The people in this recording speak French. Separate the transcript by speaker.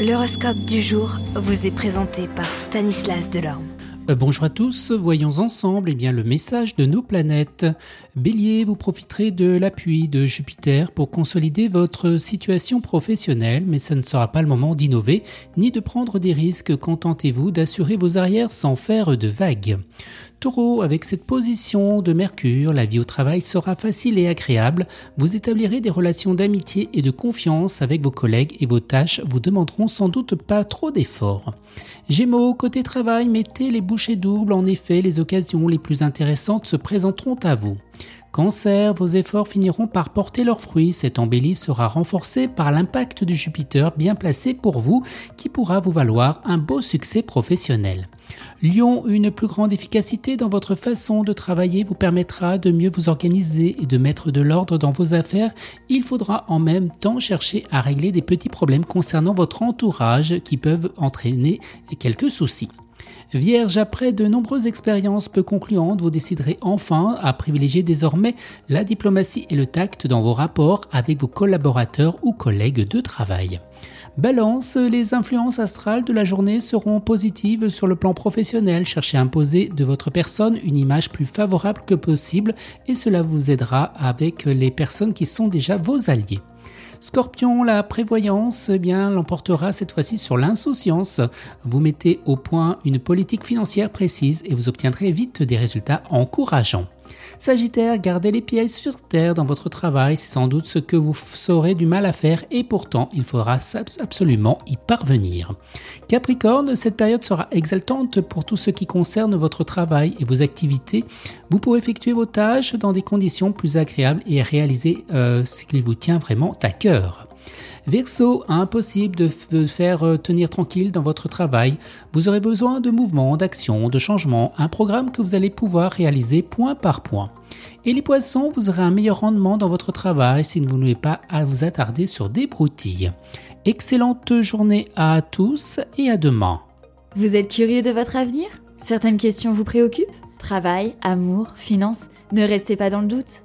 Speaker 1: L'horoscope du jour vous est présenté par Stanislas Delorme.
Speaker 2: Euh, bonjour à tous, voyons ensemble eh bien, le message de nos planètes. Bélier, vous profiterez de l'appui de Jupiter pour consolider votre situation professionnelle, mais ce ne sera pas le moment d'innover ni de prendre des risques. Contentez-vous d'assurer vos arrières sans faire de vagues. Taureau, avec cette position de Mercure, la vie au travail sera facile et agréable. Vous établirez des relations d'amitié et de confiance avec vos collègues et vos tâches vous demanderont sans doute pas trop d'efforts. Gémeaux, côté travail, mettez les bouchées doubles. En effet, les occasions les plus intéressantes se présenteront à vous. Cancer, vos efforts finiront par porter leurs fruits. Cette embellie sera renforcée par l'impact de Jupiter bien placé pour vous qui pourra vous valoir un beau succès professionnel. Lion, une plus grande efficacité dans votre façon de travailler vous permettra de mieux vous organiser et de mettre de l'ordre dans vos affaires. Il faudra en même temps chercher à régler des petits problèmes concernant votre entourage qui peuvent entraîner quelques soucis. Vierge, après de nombreuses expériences peu concluantes, vous déciderez enfin à privilégier désormais la diplomatie et le tact dans vos rapports avec vos collaborateurs ou collègues de travail. Balance, les influences astrales de la journée seront positives sur le plan professionnel. Cherchez à imposer de votre personne une image plus favorable que possible et cela vous aidera avec les personnes qui sont déjà vos alliés. Scorpion, la prévoyance eh l'emportera cette fois-ci sur l'insouciance. Vous mettez au point une politique financière précise et vous obtiendrez vite des résultats encourageants. Sagittaire, gardez les pieds sur terre dans votre travail, c'est sans doute ce que vous saurez du mal à faire et pourtant il faudra absolument y parvenir. Capricorne, cette période sera exaltante pour tout ce qui concerne votre travail et vos activités. Vous pourrez effectuer vos tâches dans des conditions plus agréables et réaliser euh, ce qui vous tient vraiment à cœur. Verseau, impossible de, faire euh, tenir tranquille dans votre travail. Vous aurez besoin de mouvements, d'actions, de changements, un programme que vous allez pouvoir réaliser point par point. Et les poissons, vous aurez un meilleur rendement dans votre travail si vous n'avez pas à vous attarder sur des broutilles. Excellente journée à tous et à demain.
Speaker 3: Vous êtes curieux de votre avenir? Certaines questions vous préoccupent? Travail, amour, finances Ne restez pas dans le doute.